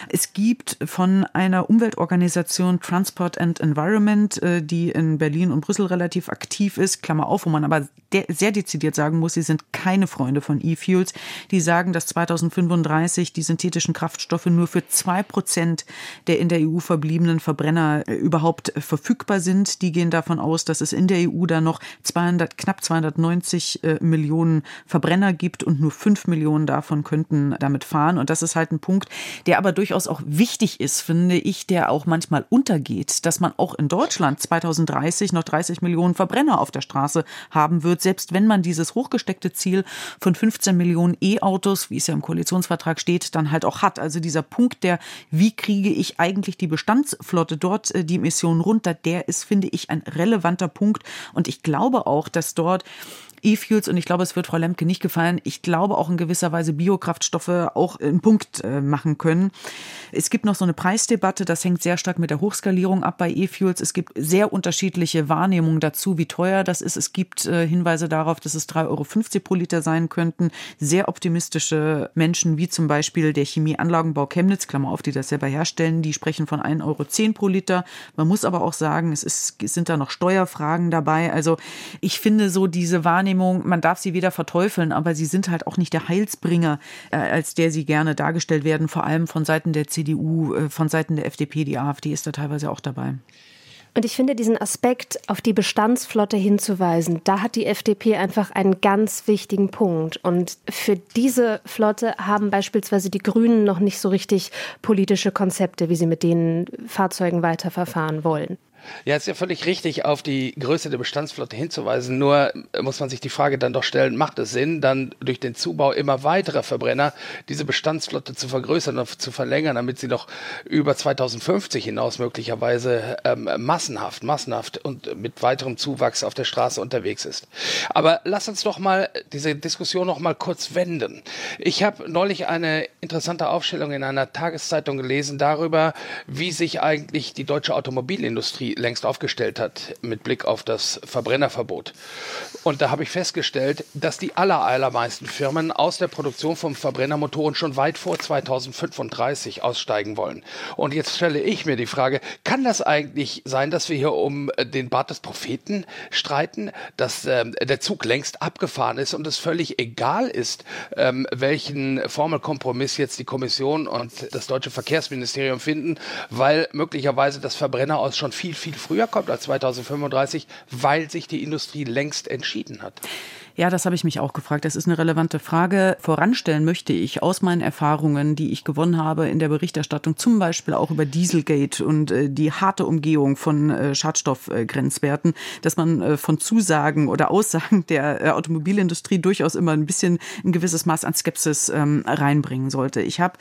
Es gibt von einer Umweltorganisation Transport and Environment, äh, die in Berlin und Brüssel relativ aktiv ist, Klammer auf, wo man aber sehr dezidiert sagen muss, sie sind keine Freunde von E-Fuels. Die sagen, dass 2035 die synthetischen Kraftstoffe nur für zwei Prozent der in der EU verbliebenen Verbrenner äh, überhaupt verfügbar sind. Die gehen davon aus, dass es in der EU da noch 200, knapp 290 äh, Millionen Verbrenner gibt und nur fünf Millionen davon könnten damit fahren fahren. Und das ist halt ein Punkt, der aber durchaus auch wichtig ist, finde ich, der auch manchmal untergeht, dass man auch in Deutschland 2030 noch 30 Millionen Verbrenner auf der Straße haben wird, selbst wenn man dieses hochgesteckte Ziel von 15 Millionen E-Autos, wie es ja im Koalitionsvertrag steht, dann halt auch hat. Also dieser Punkt, der, wie kriege ich eigentlich die Bestandsflotte dort, äh, die Emissionen runter, der ist, finde ich, ein relevanter Punkt. Und ich glaube auch, dass dort E-Fuels und ich glaube, es wird Frau Lemke nicht gefallen. Ich glaube auch in gewisser Weise Biokraftstoffe auch einen Punkt äh, machen können. Es gibt noch so eine Preisdebatte, das hängt sehr stark mit der Hochskalierung ab bei E-Fuels. Es gibt sehr unterschiedliche Wahrnehmungen dazu, wie teuer das ist. Es gibt äh, Hinweise darauf, dass es 3,50 Euro pro Liter sein könnten. Sehr optimistische Menschen, wie zum Beispiel der Chemieanlagenbau Chemnitz, Klammer auf, die das selber herstellen, die sprechen von 1,10 Euro pro Liter. Man muss aber auch sagen, es, ist, es sind da noch Steuerfragen dabei. Also ich finde so diese Wahrnehmung Wahrnehmung, man darf sie weder verteufeln, aber sie sind halt auch nicht der Heilsbringer, äh, als der sie gerne dargestellt werden, vor allem von Seiten der CDU, äh, von Seiten der FDP, die AfD ist da teilweise auch dabei. Und ich finde diesen Aspekt, auf die Bestandsflotte hinzuweisen, da hat die FDP einfach einen ganz wichtigen Punkt. Und für diese Flotte haben beispielsweise die Grünen noch nicht so richtig politische Konzepte, wie sie mit den Fahrzeugen weiterverfahren wollen. Ja, ist ja völlig richtig, auf die Größe der Bestandsflotte hinzuweisen. Nur muss man sich die Frage dann doch stellen, macht es Sinn, dann durch den Zubau immer weiterer Verbrenner diese Bestandsflotte zu vergrößern und zu verlängern, damit sie doch über 2050 hinaus möglicherweise ähm, massenhaft, massenhaft und mit weiterem Zuwachs auf der Straße unterwegs ist. Aber lass uns doch mal diese Diskussion noch mal kurz wenden. Ich habe neulich eine interessante Aufstellung in einer Tageszeitung gelesen darüber, wie sich eigentlich die deutsche Automobilindustrie längst aufgestellt hat mit Blick auf das Verbrennerverbot. Und da habe ich festgestellt, dass die aller, allermeisten Firmen aus der Produktion von Verbrennermotoren schon weit vor 2035 aussteigen wollen. Und jetzt stelle ich mir die Frage, kann das eigentlich sein, dass wir hier um den Bart des Propheten streiten, dass äh, der Zug längst abgefahren ist und es völlig egal ist, ähm, welchen Formelkompromiss jetzt die Kommission und das deutsche Verkehrsministerium finden, weil möglicherweise das Verbrenner aus schon viel, viel früher kommt als 2035, weil sich die Industrie längst entschieden hat? Ja, das habe ich mich auch gefragt. Das ist eine relevante Frage. Voranstellen möchte ich aus meinen Erfahrungen, die ich gewonnen habe in der Berichterstattung, zum Beispiel auch über Dieselgate und äh, die harte Umgehung von äh, Schadstoffgrenzwerten, dass man äh, von Zusagen oder Aussagen der Automobilindustrie durchaus immer ein bisschen ein gewisses Maß an Skepsis ähm, reinbringen sollte. Ich habe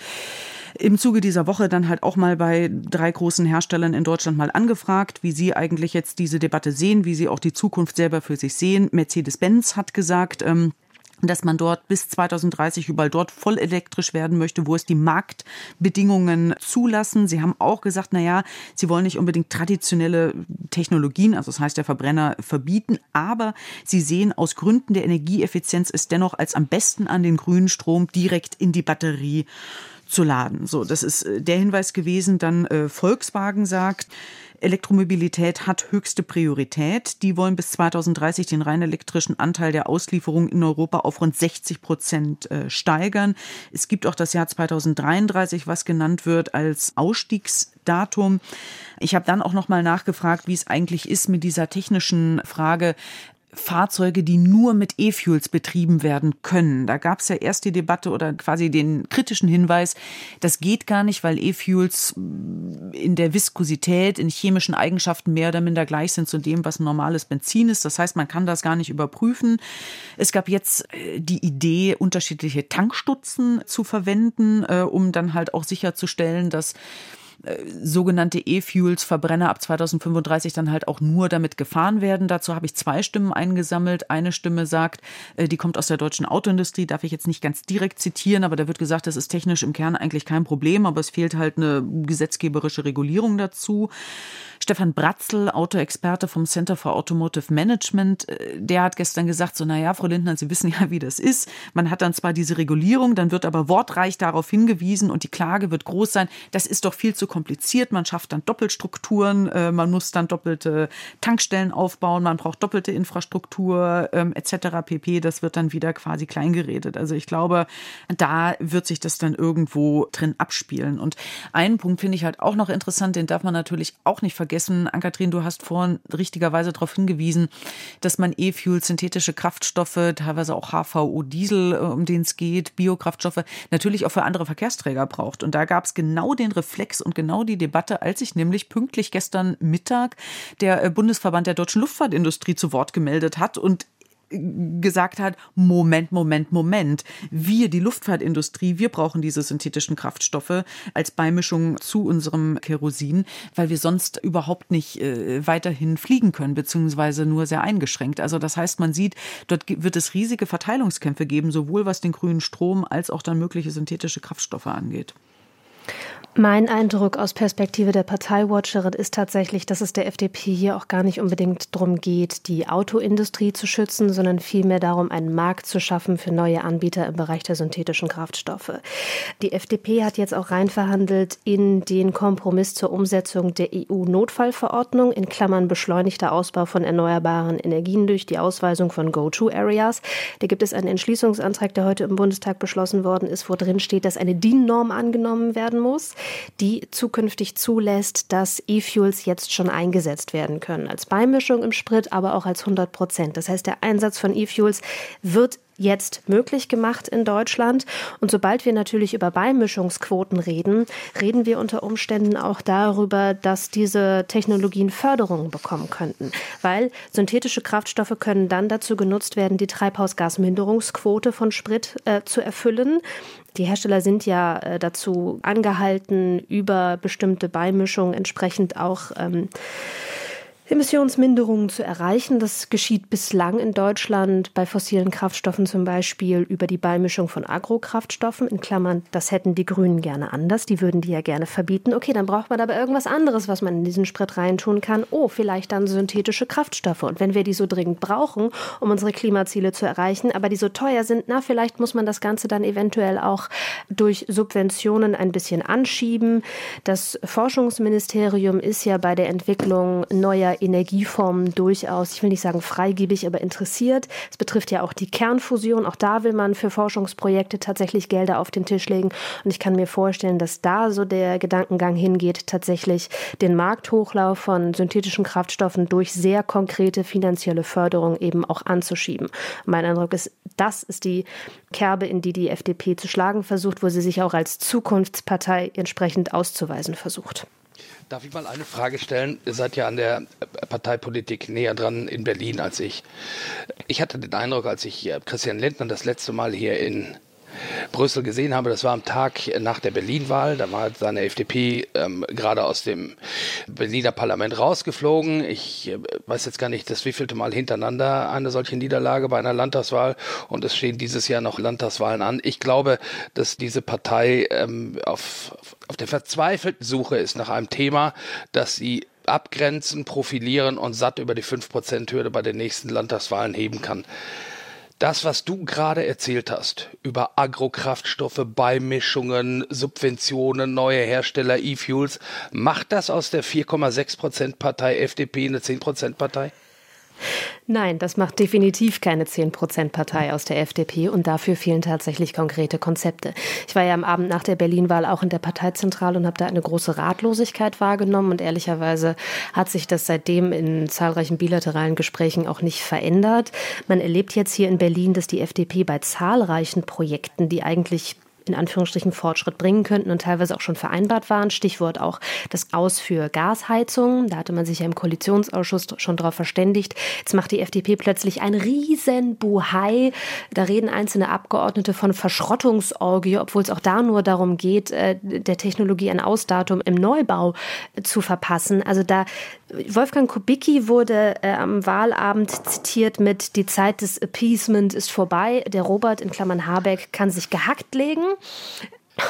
im Zuge dieser Woche dann halt auch mal bei drei großen Herstellern in Deutschland mal angefragt, wie sie eigentlich jetzt diese Debatte sehen, wie sie auch die Zukunft selber für sich sehen. Mercedes-Benz hat gesagt, ähm, dass man dort bis 2030 überall dort voll elektrisch werden möchte, wo es die Marktbedingungen zulassen. Sie haben auch gesagt, na ja, sie wollen nicht unbedingt traditionelle Technologien, also das heißt der Verbrenner verbieten, aber sie sehen aus Gründen der Energieeffizienz es dennoch als am besten an den grünen Strom direkt in die Batterie zu laden. So, das ist äh, der Hinweis gewesen. Dann äh, Volkswagen sagt, Elektromobilität hat höchste Priorität. Die wollen bis 2030 den rein elektrischen Anteil der Auslieferung in Europa auf rund 60 Prozent äh, steigern. Es gibt auch das Jahr 2033, was genannt wird als Ausstiegsdatum. Ich habe dann auch noch mal nachgefragt, wie es eigentlich ist mit dieser technischen Frage, Fahrzeuge, die nur mit E-Fuels betrieben werden können. Da gab es ja erst die Debatte oder quasi den kritischen Hinweis, das geht gar nicht, weil E-Fuels in der Viskosität, in chemischen Eigenschaften mehr oder minder gleich sind zu dem, was ein normales Benzin ist. Das heißt, man kann das gar nicht überprüfen. Es gab jetzt äh, die Idee, unterschiedliche Tankstutzen zu verwenden, äh, um dann halt auch sicherzustellen, dass sogenannte E-Fuels, Verbrenner ab 2035 dann halt auch nur damit gefahren werden. Dazu habe ich zwei Stimmen eingesammelt. Eine Stimme sagt, äh, die kommt aus der deutschen Autoindustrie, darf ich jetzt nicht ganz direkt zitieren, aber da wird gesagt, das ist technisch im Kern eigentlich kein Problem, aber es fehlt halt eine gesetzgeberische Regulierung dazu. Stefan Bratzel, Autoexperte vom Center for Automotive Management, äh, der hat gestern gesagt, so, naja, Frau Lindner, Sie wissen (laughs) ja, wie das ist. Man hat dann zwar diese Regulierung, dann wird aber wortreich darauf hingewiesen und die Klage wird groß sein. Das ist doch viel zu kompliziert. Man schafft dann Doppelstrukturen, äh, man muss dann doppelte Tankstellen aufbauen, man braucht doppelte Infrastruktur ähm, etc. pp. Das wird dann wieder quasi kleingeredet. Also ich glaube, da wird sich das dann irgendwo drin abspielen. Und einen Punkt finde ich halt auch noch interessant, den darf man natürlich auch nicht vergessen. Ankatrin, du hast vorhin richtigerweise darauf hingewiesen, dass man E-Fuel, synthetische Kraftstoffe, teilweise auch HVO, Diesel, äh, um den es geht, Biokraftstoffe, natürlich auch für andere Verkehrsträger braucht. Und da gab es genau den Reflex und genau die Debatte, als sich nämlich pünktlich gestern Mittag der äh, Bundesverband der deutschen Luftfahrtindustrie zu Wort gemeldet hat und gesagt hat, Moment, Moment, Moment. Wir, die Luftfahrtindustrie, wir brauchen diese synthetischen Kraftstoffe als Beimischung zu unserem Kerosin, weil wir sonst überhaupt nicht äh, weiterhin fliegen können, beziehungsweise nur sehr eingeschränkt. Also das heißt, man sieht, dort wird es riesige Verteilungskämpfe geben, sowohl was den grünen Strom als auch dann mögliche synthetische Kraftstoffe angeht. Mein Eindruck aus Perspektive der Parteiwatcherin ist tatsächlich, dass es der FDP hier auch gar nicht unbedingt darum geht, die Autoindustrie zu schützen, sondern vielmehr darum, einen Markt zu schaffen für neue Anbieter im Bereich der synthetischen Kraftstoffe. Die FDP hat jetzt auch reinverhandelt in den Kompromiss zur Umsetzung der EU-Notfallverordnung, in Klammern beschleunigter Ausbau von erneuerbaren Energien durch die Ausweisung von Go-To-Areas. Da gibt es einen Entschließungsantrag, der heute im Bundestag beschlossen worden ist, wo drin steht, dass eine DIN-Norm angenommen werden muss die zukünftig zulässt, dass E-Fuels jetzt schon eingesetzt werden können. Als Beimischung im Sprit, aber auch als 100 Prozent. Das heißt, der Einsatz von E-Fuels wird jetzt möglich gemacht in Deutschland. Und sobald wir natürlich über Beimischungsquoten reden, reden wir unter Umständen auch darüber, dass diese Technologien Förderungen bekommen könnten. Weil synthetische Kraftstoffe können dann dazu genutzt werden, die Treibhausgasminderungsquote von Sprit äh, zu erfüllen. Die Hersteller sind ja äh, dazu angehalten, über bestimmte Beimischungen entsprechend auch ähm, Emissionsminderungen zu erreichen. Das geschieht bislang in Deutschland bei fossilen Kraftstoffen zum Beispiel über die Beimischung von Agrokraftstoffen. In Klammern, das hätten die Grünen gerne anders. Die würden die ja gerne verbieten. Okay, dann braucht man aber irgendwas anderes, was man in diesen Sprit reintun kann. Oh, vielleicht dann synthetische Kraftstoffe. Und wenn wir die so dringend brauchen, um unsere Klimaziele zu erreichen, aber die so teuer sind, na, vielleicht muss man das Ganze dann eventuell auch durch Subventionen ein bisschen anschieben. Das Forschungsministerium ist ja bei der Entwicklung neuer Energieformen durchaus, ich will nicht sagen freigebig, aber interessiert. Es betrifft ja auch die Kernfusion. Auch da will man für Forschungsprojekte tatsächlich Gelder auf den Tisch legen. Und ich kann mir vorstellen, dass da so der Gedankengang hingeht, tatsächlich den Markthochlauf von synthetischen Kraftstoffen durch sehr konkrete finanzielle Förderung eben auch anzuschieben. Mein Eindruck ist, das ist die Kerbe, in die die FDP zu schlagen versucht, wo sie sich auch als Zukunftspartei entsprechend auszuweisen versucht. Darf ich mal eine Frage stellen? Ihr seid ja an der Parteipolitik näher dran in Berlin als ich. Ich hatte den Eindruck, als ich Christian Lindner das letzte Mal hier in Brüssel gesehen habe, das war am Tag nach der Berlin-Wahl. Da war seine FDP ähm, gerade aus dem Berliner Parlament rausgeflogen. Ich äh, weiß jetzt gar nicht, das wievielte Mal hintereinander eine solche Niederlage bei einer Landtagswahl. Und es stehen dieses Jahr noch Landtagswahlen an. Ich glaube, dass diese Partei ähm, auf, auf der verzweifelten Suche ist nach einem Thema, das sie abgrenzen, profilieren und satt über die 5%-Hürde bei den nächsten Landtagswahlen heben kann. Das, was du gerade erzählt hast über Agrokraftstoffe, Beimischungen, Subventionen, neue Hersteller, E-Fuels, macht das aus der 4,6% Partei FDP eine 10% Partei? Nein, das macht definitiv keine 10-Prozent-Partei aus der FDP und dafür fehlen tatsächlich konkrete Konzepte. Ich war ja am Abend nach der Berlin-Wahl auch in der Parteizentrale und habe da eine große Ratlosigkeit wahrgenommen und ehrlicherweise hat sich das seitdem in zahlreichen bilateralen Gesprächen auch nicht verändert. Man erlebt jetzt hier in Berlin, dass die FDP bei zahlreichen Projekten, die eigentlich in Anführungsstrichen Fortschritt bringen könnten und teilweise auch schon vereinbart waren. Stichwort auch das Aus für Gasheizung. Da hatte man sich ja im Koalitionsausschuss schon darauf verständigt. Jetzt macht die FDP plötzlich ein riesen Buhai. Da reden einzelne Abgeordnete von Verschrottungsorgie, obwohl es auch da nur darum geht, äh, der Technologie ein Ausdatum im Neubau zu verpassen. Also da Wolfgang Kubicki wurde äh, am Wahlabend zitiert mit Die Zeit des Appeasement ist vorbei. Der Robert in Klammern Habeck kann sich gehackt legen.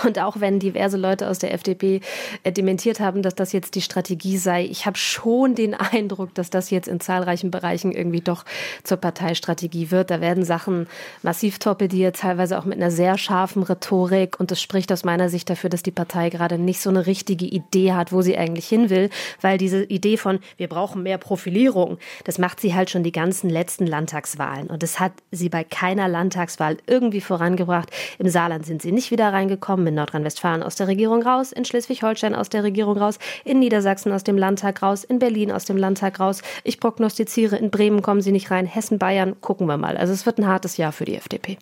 Und auch wenn diverse Leute aus der FDP äh, dementiert haben, dass das jetzt die Strategie sei, ich habe schon den Eindruck, dass das jetzt in zahlreichen Bereichen irgendwie doch zur Parteistrategie wird. Da werden Sachen massiv torpediert, teilweise auch mit einer sehr scharfen Rhetorik. Und das spricht aus meiner Sicht dafür, dass die Partei gerade nicht so eine richtige Idee hat, wo sie eigentlich hin will, weil diese Idee von, wir brauchen mehr Profilierung, das macht sie halt schon die ganzen letzten Landtagswahlen. Und das hat sie bei keiner Landtagswahl irgendwie vorangebracht. Im Saarland sind sie nicht wieder reingekommen kommen in Nordrhein-Westfalen aus der Regierung raus, in Schleswig-Holstein aus der Regierung raus, in Niedersachsen aus dem Landtag raus, in Berlin aus dem Landtag raus. Ich prognostiziere, in Bremen kommen sie nicht rein, Hessen, Bayern, gucken wir mal. Also es wird ein hartes Jahr für die FDP.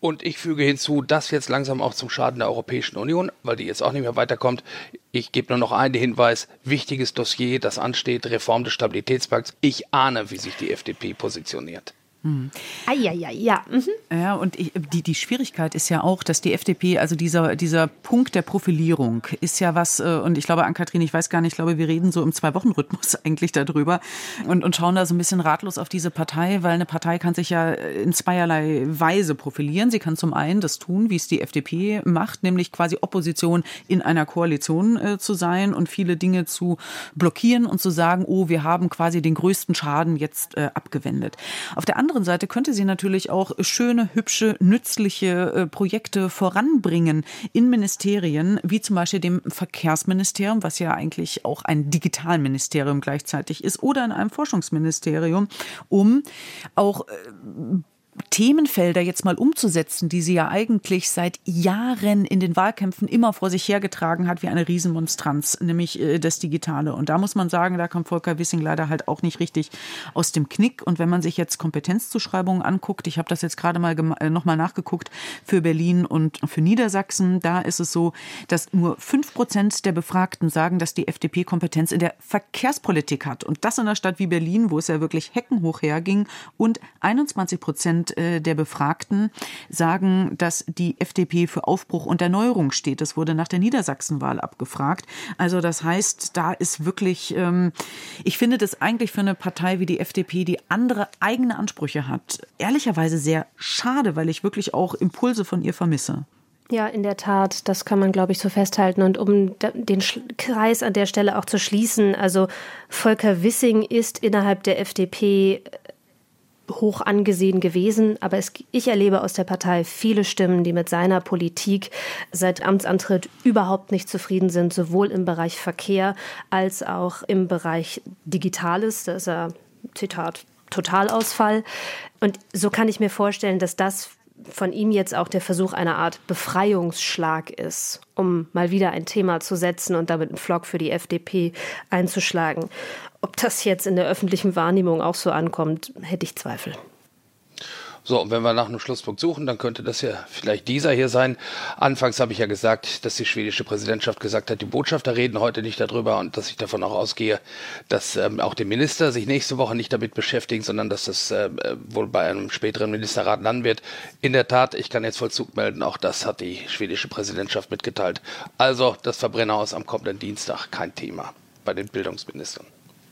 Und ich füge hinzu, das jetzt langsam auch zum Schaden der Europäischen Union, weil die jetzt auch nicht mehr weiterkommt. Ich gebe nur noch einen Hinweis, wichtiges Dossier, das ansteht, Reform des Stabilitätspakts. Ich ahne, wie sich die FDP positioniert. Mhm. Ah, ja, ja, ja. Mhm. Ja, und ich, die, die Schwierigkeit ist ja auch, dass die FDP, also dieser, dieser Punkt der Profilierung ist ja was, äh, und ich glaube, Ann-Kathrin, ich weiß gar nicht, ich glaube, wir reden so im Zwei-Wochen-Rhythmus (laughs) eigentlich darüber und, und schauen da so ein bisschen ratlos auf diese Partei, weil eine Partei kann sich ja in zweierlei Weise profilieren. Sie kann zum einen das tun, wie es die FDP macht, nämlich quasi Opposition in einer Koalition äh, zu sein und viele Dinge zu blockieren und zu sagen, oh, wir haben quasi den größten Schaden jetzt äh, abgewendet. Auf der anderen Seite könnte sie natürlich auch schöne, hübsche, nützliche äh, Projekte voranbringen in Ministerien, wie zum Beispiel dem Verkehrsministerium, was ja eigentlich auch ein Digitalministerium gleichzeitig ist, oder in einem Forschungsministerium, um auch äh, Themenfelder jetzt mal umzusetzen, die sie ja eigentlich seit Jahren in den Wahlkämpfen immer vor sich hergetragen hat, wie eine Riesenmonstranz, nämlich äh, das Digitale. Und da muss man sagen, da kommt Volker Wissing leider halt auch nicht richtig aus dem Knick. Und wenn man sich jetzt Kompetenzzuschreibungen anguckt, ich habe das jetzt gerade mal äh, nochmal nachgeguckt für Berlin und für Niedersachsen, da ist es so, dass nur fünf Prozent der Befragten sagen, dass die FDP Kompetenz in der Verkehrspolitik hat. Und das in einer Stadt wie Berlin, wo es ja wirklich heckenhoch herging. Und 21 Prozent Äh, der Befragten sagen, dass die FDP für Aufbruch und Erneuerung steht. Das wurde nach der Niedersachsenwahl abgefragt. Also das heißt, da ist wirklich, ähm, ich finde das eigentlich für eine Partei wie die FDP, die andere eigene Ansprüche hat, ehrlicherweise sehr schade, weil ich wirklich auch Impulse von ihr vermisse. Ja, in der Tat, das kann man, glaube ich, so festhalten. Und um den Kreis an der Stelle auch zu schließen, also Volker Wissing ist innerhalb der FDP hoch angesehen gewesen, aber es, ich erlebe aus der Partei viele Stimmen, die mit seiner Politik seit Amtsantritt überhaupt nicht zufrieden sind, sowohl im Bereich Verkehr als auch im Bereich Digitales. Da ist er, Zitat, Totalausfall. Und so kann ich mir vorstellen, dass das von ihm jetzt auch der Versuch einer Art Befreiungsschlag ist, um mal wieder ein Thema zu setzen und damit einen Flock für die FDP einzuschlagen. Ob das jetzt in der öffentlichen Wahrnehmung auch so ankommt, hätte ich Zweifel. So, und wenn wir nach einem Schlusspunkt suchen, dann könnte das ja vielleicht dieser hier sein. Anfangs habe ich ja gesagt, dass die schwedische Präsidentschaft gesagt hat, die Botschafter reden heute nicht darüber und dass ich davon auch ausgehe, dass ähm, auch die Minister sich nächste Woche nicht damit beschäftigen, sondern dass das äh, wohl bei einem späteren Ministerrat landen wird. In der Tat, ich kann jetzt Vollzug melden, auch das hat die schwedische Präsidentschaft mitgeteilt. Also das Verbrennerhaus am kommenden Dienstag kein Thema bei den Bildungsministern.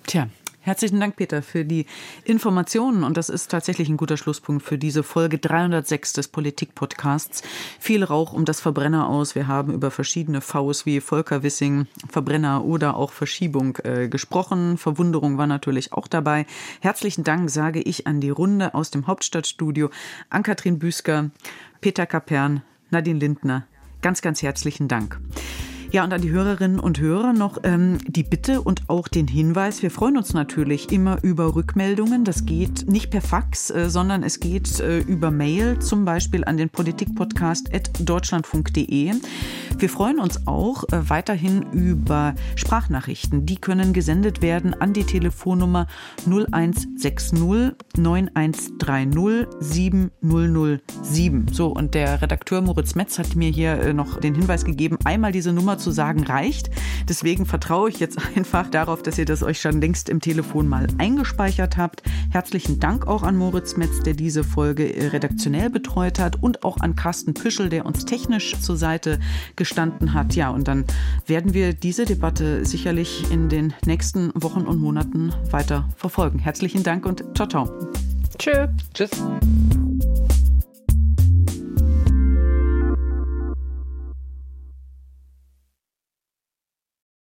Tja, Herzlichen Dank, Peter, für die Informationen. Und das ist tatsächlich ein guter Schlusspunkt für diese Folge 306 des Politik-Podcasts. Viel Rauch um das Verbrenner aus. Wir haben über verschiedene Vs wie Volker Wissing, Verbrenner oder auch Verschiebung äh, gesprochen. Verwunderung war natürlich auch dabei. Herzlichen Dank sage ich an die Runde aus dem Hauptstadtstudio. An Kathrin Büsker, Peter Kapern, Nadine Lindner. Ganz, ganz herzlichen Dank. Ja, und an die Hörerinnen und Hörer noch ähm, die Bitte und auch den Hinweis. Wir freuen uns natürlich immer über Rückmeldungen. Das geht nicht per Fax, äh, sondern es geht äh, über Mail, zum Beispiel an den Politikpodcast deutschlandfunk.de. Wir freuen uns auch äh, weiterhin über Sprachnachrichten. Die können gesendet werden an die Telefonnummer 0160 9130 7007. So, und der Redakteur Moritz Metz hat mir hier äh, noch den Hinweis gegeben, einmal diese Nummer zu sagen reicht. Deswegen vertraue ich jetzt (laughs) einfach darauf, dass ihr das euch schon längst im Telefon mal eingespeichert habt. Herzlichen Dank auch an Moritz Metz, der diese Folge äh, redaktionell betreut hat und auch an Carsten Püschel, der uns technisch zur Seite gestanden hat. Ja, und dann werden wir diese Debatte sicherlich in den nächsten Wochen und Monaten weiter verfolgen. Herzlichen Dank und ciao, ciao. Tschö. Tschüss.